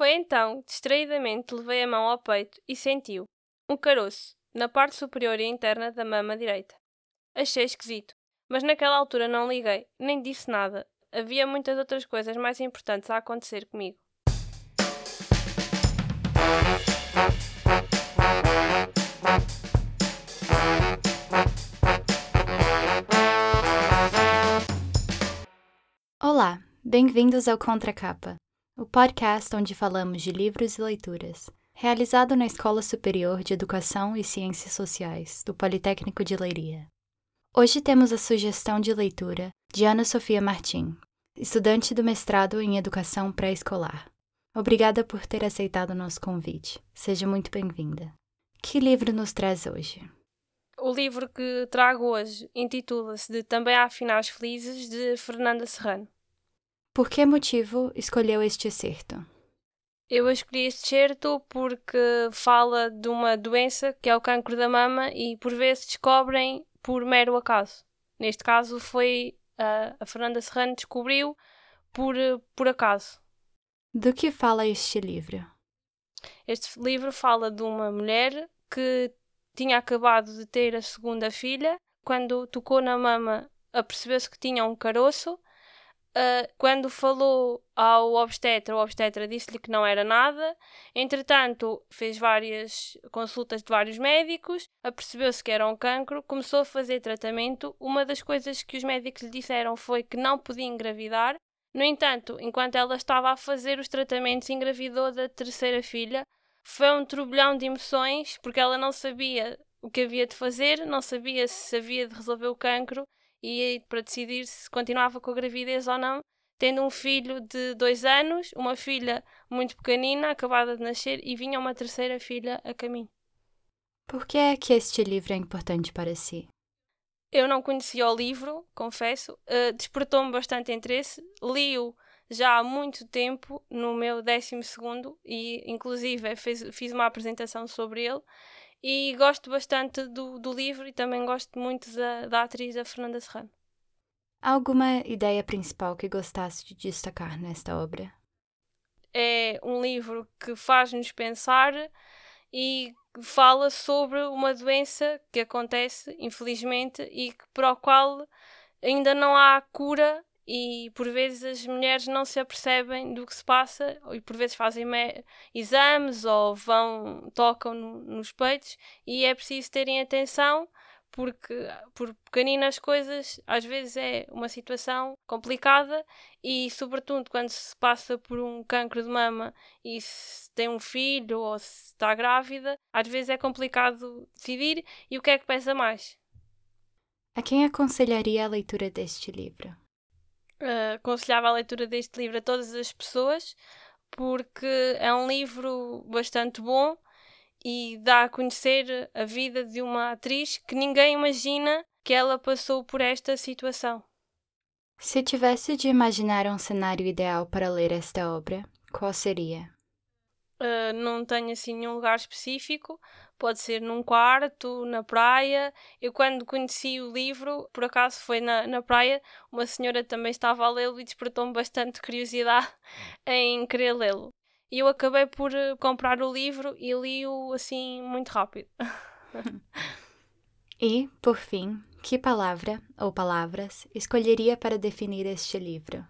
Foi então distraidamente levei a mão ao peito e sentiu um caroço na parte superior e interna da mama direita. Achei esquisito, mas naquela altura não liguei, nem disse nada. Havia muitas outras coisas mais importantes a acontecer comigo. Olá, bem-vindos ao Contracapa, o podcast onde falamos de livros e leituras, realizado na Escola Superior de Educação e Ciências Sociais, do Politécnico de Leiria. Hoje temos a sugestão de leitura de Ana Sofia Martim, estudante do mestrado em Educação Pré-Escolar. Obrigada por ter aceitado o nosso convite. Seja muito bem-vinda. Que livro nos traz hoje? O livro que trago hoje intitula-se de Também há Finais Felizes, de Fernanda Serrano. Por que motivo escolheu este excerto? Eu escolhi este certo porque fala de uma doença que é o cancro da mama e por vezes descobrem por mero acaso. Neste caso foi a, a Fernanda Serrano descobriu por, por acaso. Do que fala este livro? Este livro fala de uma mulher que tinha acabado de ter a segunda filha. Quando tocou na mama, apercebeu-se que tinha um caroço Uh, quando falou ao obstetra, o obstetra disse-lhe que não era nada. Entretanto, fez várias consultas de vários médicos, apercebeu-se que era um cancro, começou a fazer tratamento. Uma das coisas que os médicos lhe disseram foi que não podia engravidar. No entanto, enquanto ela estava a fazer os tratamentos, engravidou da terceira filha. Foi um turbilhão de emoções, porque ela não sabia o que havia de fazer, não sabia se havia de resolver o cancro e para decidir se continuava com a gravidez ou não, tendo um filho de dois anos, uma filha muito pequenina, acabada de nascer, e vinha uma terceira filha a caminho. Por que é que este livro é importante para si? Eu não conhecia o livro, confesso, uh, despertou-me bastante interesse, li-o já há muito tempo, no meu décimo segundo, e inclusive fiz uma apresentação sobre ele, e gosto bastante do, do livro e também gosto muito da, da atriz a Fernanda Serrano. Há alguma ideia principal que gostasse de destacar nesta obra? É um livro que faz-nos pensar e fala sobre uma doença que acontece, infelizmente, e para o qual ainda não há cura e por vezes as mulheres não se apercebem do que se passa e por vezes fazem exames ou vão tocam no, nos peitos e é preciso terem atenção porque por pequeninas coisas às vezes é uma situação complicada e sobretudo quando se passa por um cancro de mama e se tem um filho ou se está grávida às vezes é complicado decidir e o que é que pesa mais? A quem aconselharia a leitura deste livro uh, aconselhava a leitura deste livro a todas as pessoas, porque é um livro bastante bom e dá a conhecer a vida de uma atriz que ninguém imagina que ela passou por esta situação. Se tivesse de imaginar um cenário ideal para ler esta obra, qual seria? Uh, não tenho assim nenhum lugar específico, pode ser num quarto, na praia. Eu, quando conheci o livro, por acaso foi na, na praia, uma senhora também estava a lê-lo e despertou-me bastante curiosidade em querer lê-lo. E eu acabei por eh, comprar o livro e li-o assim muito rápido. e, por fim, que palavra ou palavras escolheria para definir este livro?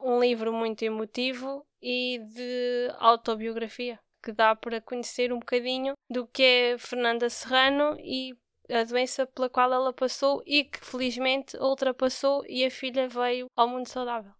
Um livro muito emotivo e de autobiografia que dá para conhecer um bocadinho do que é Fernanda Serrano e a doença pela qual ela passou e que felizmente ultrapassou e a filha veio ao mundo saudável.